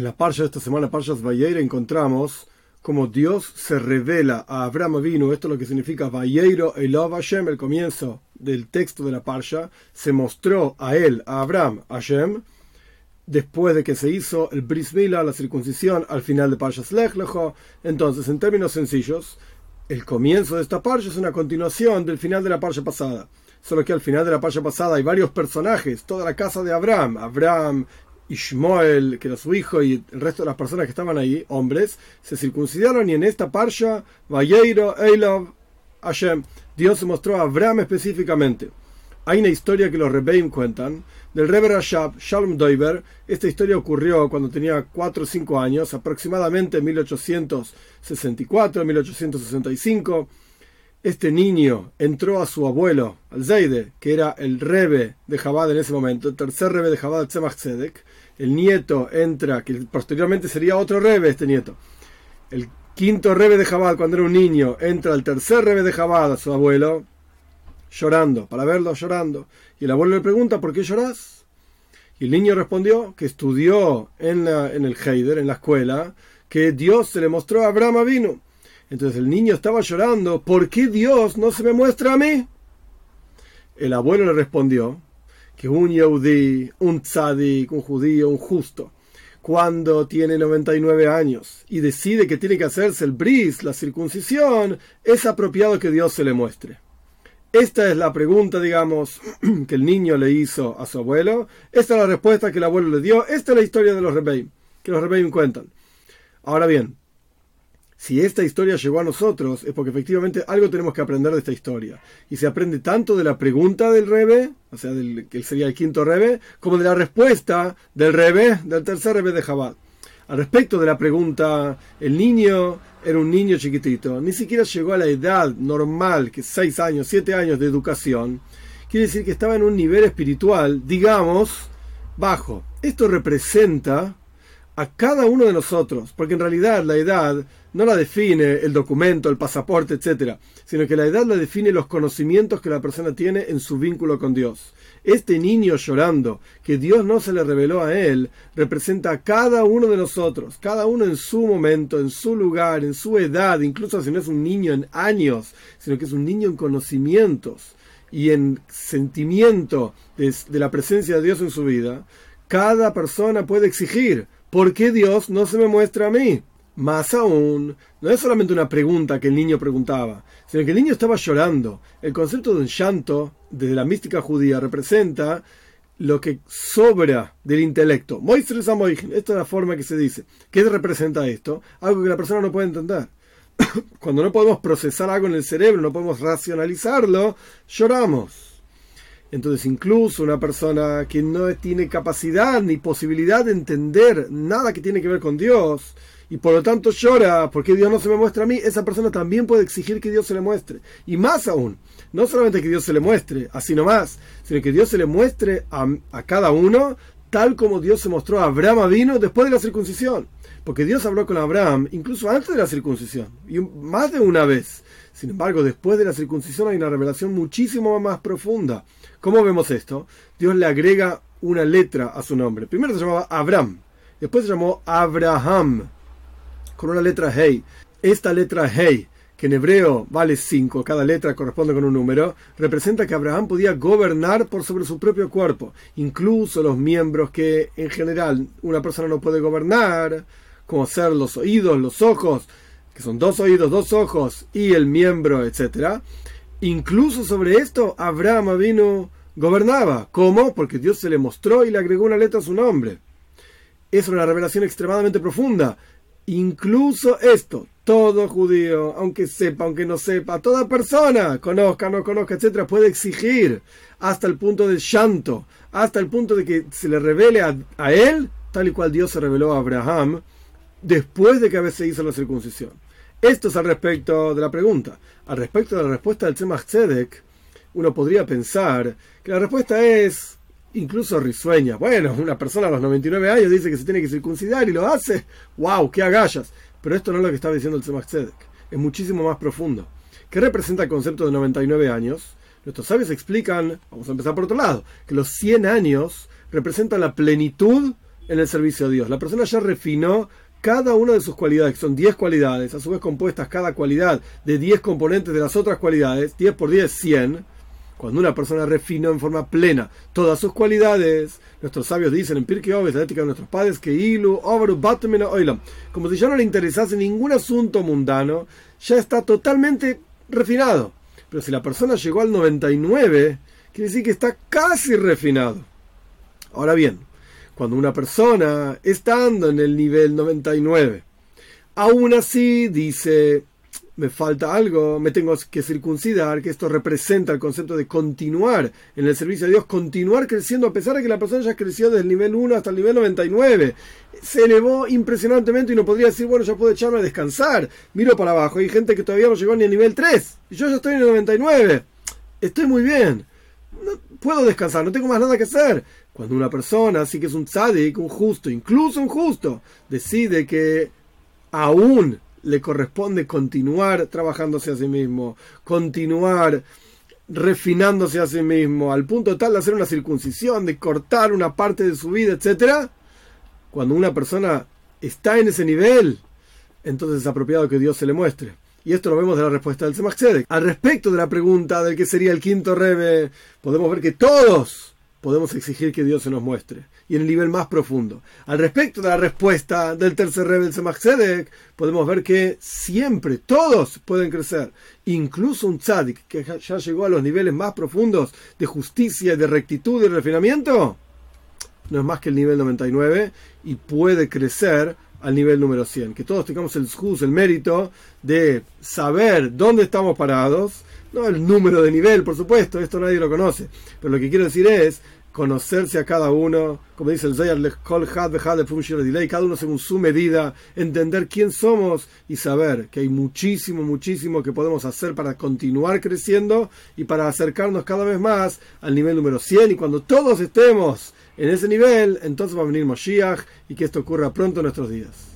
En la parsha de esta semana, Parshas Vayeira, encontramos como Dios se revela a Abraham vino, esto es lo que significa Vayeiro Elov Hashem, el comienzo del texto de la parsha, se mostró a él, a Abraham, Hashem, después de que se hizo el Bris Mila, la circuncisión, al final de Parshas Lech Lecho. Entonces, en términos sencillos, el comienzo de esta parsha es una continuación del final de la parsha pasada. Solo que al final de la parsha pasada hay varios personajes, toda la casa de Abraham, Abraham, Ishmael, que era su hijo, y el resto de las personas que estaban ahí, hombres, se circuncidaron y en esta parsha, Vayeiro, Eilav, Hashem, Dios se mostró a Abraham específicamente. Hay una historia que los Rebbeim cuentan del Rebbe Rashab Shalom Doiber. Esta historia ocurrió cuando tenía 4 o 5 años, aproximadamente en 1864, 1865 este niño entró a su abuelo, al Zeide, que era el rebe de Jabad en ese momento, el tercer rebe de Jabad, Tzemach Tzedek. El nieto entra, que posteriormente sería otro rebe, este nieto. El quinto rebe de Jabad, cuando era un niño, entra al tercer rebe de Jabad, a su abuelo, llorando, para verlo llorando. Y el abuelo le pregunta, ¿por qué lloras? Y el niño respondió que estudió en, la, en el Heider, en la escuela, que Dios se le mostró a Abraham vino entonces el niño estaba llorando, ¿por qué Dios no se me muestra a mí? El abuelo le respondió que un yehudí, un tzadik, un judío, un justo, cuando tiene 99 años y decide que tiene que hacerse el bris, la circuncisión, es apropiado que Dios se le muestre. Esta es la pregunta, digamos, que el niño le hizo a su abuelo. Esta es la respuesta que el abuelo le dio. Esta es la historia de los Rebeim, que los Rebeim cuentan. Ahora bien, si esta historia llegó a nosotros, es porque efectivamente algo tenemos que aprender de esta historia. Y se aprende tanto de la pregunta del Rebe, o sea, del, que sería el quinto Rebe, como de la respuesta del Rebe, del tercer Rebe de Jabal. Al respecto de la pregunta, el niño era un niño chiquitito, ni siquiera llegó a la edad normal, que es seis años, siete años de educación. Quiere decir que estaba en un nivel espiritual, digamos, bajo. Esto representa a cada uno de nosotros, porque en realidad la edad no la define el documento, el pasaporte, etc., sino que la edad la define los conocimientos que la persona tiene en su vínculo con Dios. Este niño llorando, que Dios no se le reveló a él, representa a cada uno de nosotros, cada uno en su momento, en su lugar, en su edad, incluso si no es un niño en años, sino que es un niño en conocimientos y en sentimiento de, de la presencia de Dios en su vida. Cada persona puede exigir, ¿por qué Dios no se me muestra a mí? Más aún, no es solamente una pregunta que el niño preguntaba, sino que el niño estaba llorando. El concepto de un llanto, desde la mística judía, representa lo que sobra del intelecto. Esta es la forma que se dice. ¿Qué representa esto? Algo que la persona no puede entender. Cuando no podemos procesar algo en el cerebro, no podemos racionalizarlo, lloramos. Entonces incluso una persona que no tiene capacidad ni posibilidad de entender nada que tiene que ver con Dios y por lo tanto llora porque Dios no se me muestra a mí, esa persona también puede exigir que Dios se le muestre. Y más aún, no solamente que Dios se le muestre, así nomás, sino que Dios se le muestre a, a cada uno tal como Dios se mostró a Abraham vino después de la circuncisión. Porque Dios habló con Abraham incluso antes de la circuncisión, y más de una vez. Sin embargo, después de la circuncisión hay una revelación muchísimo más profunda ¿Cómo vemos esto? Dios le agrega una letra a su nombre. Primero se llamaba Abraham, después se llamó Abraham, con una letra Hey. Esta letra Hey, que en hebreo vale 5, cada letra corresponde con un número, representa que Abraham podía gobernar por sobre su propio cuerpo, incluso los miembros que en general una persona no puede gobernar, como ser los oídos, los ojos, que son dos oídos, dos ojos y el miembro, etcétera Incluso sobre esto, Abraham vino gobernaba. ¿Cómo? Porque Dios se le mostró y le agregó una letra a su nombre. Es una revelación extremadamente profunda. Incluso esto, todo judío, aunque sepa, aunque no sepa, toda persona, conozca, no conozca, etcétera, puede exigir hasta el punto del llanto, hasta el punto de que se le revele a, él, tal y cual Dios se reveló a Abraham, después de que a veces hizo la circuncisión. Esto es al respecto de la pregunta. Al respecto de la respuesta del Tzemach Tzedek, uno podría pensar que la respuesta es incluso risueña. Bueno, una persona a los 99 años dice que se tiene que circuncidar y lo hace. ¡Wow! ¡Qué agallas! Pero esto no es lo que está diciendo el Tzemach Tzedek. Es muchísimo más profundo. ¿Qué representa el concepto de 99 años? Nuestros sabios explican, vamos a empezar por otro lado, que los 100 años representan la plenitud en el servicio a Dios. La persona ya refinó cada una de sus cualidades, que son 10 cualidades, a su vez compuestas cada cualidad de 10 componentes de las otras cualidades, 10 por 10, 100. Cuando una persona refinó en forma plena todas sus cualidades, nuestros sabios dicen en Pirkei Oves, la ética de nuestros padres, que ilu, oilam, como si ya no le interesase ningún asunto mundano, ya está totalmente refinado. Pero si la persona llegó al 99, quiere decir que está casi refinado. Ahora bien, cuando una persona, estando en el nivel 99, aún así dice, me falta algo, me tengo que circuncidar, que esto representa el concepto de continuar en el servicio de Dios, continuar creciendo a pesar de que la persona ya creció desde el nivel 1 hasta el nivel 99. Se elevó impresionantemente y no podría decir, bueno, ya puedo echarme a descansar. Miro para abajo, hay gente que todavía no llegó ni al nivel 3 y yo ya estoy en el 99. Estoy muy bien. No puedo descansar, no tengo más nada que hacer. Cuando una persona, así que es un tzadik, un justo, incluso un justo, decide que aún le corresponde continuar trabajándose a sí mismo, continuar refinándose a sí mismo, al punto tal de hacer una circuncisión, de cortar una parte de su vida, etc. Cuando una persona está en ese nivel, entonces es apropiado que Dios se le muestre. Y esto lo vemos de la respuesta del Tzemach Al respecto de la pregunta del que sería el quinto Rebe, podemos ver que todos podemos exigir que Dios se nos muestre. Y en el nivel más profundo. Al respecto de la respuesta del tercer rebel Tzemach podemos ver que siempre, todos pueden crecer. Incluso un tzadik que ya llegó a los niveles más profundos de justicia, de rectitud y refinamiento, no es más que el nivel 99 y puede crecer al nivel número 100. Que todos tengamos el el mérito de saber dónde estamos parados no el número de nivel, por supuesto, esto nadie lo conoce. Pero lo que quiero decir es conocerse a cada uno, como dice el Zayar, cada uno según su medida, entender quién somos y saber que hay muchísimo, muchísimo que podemos hacer para continuar creciendo y para acercarnos cada vez más al nivel número 100. Y cuando todos estemos en ese nivel, entonces va a venir Moshiach y que esto ocurra pronto en nuestros días.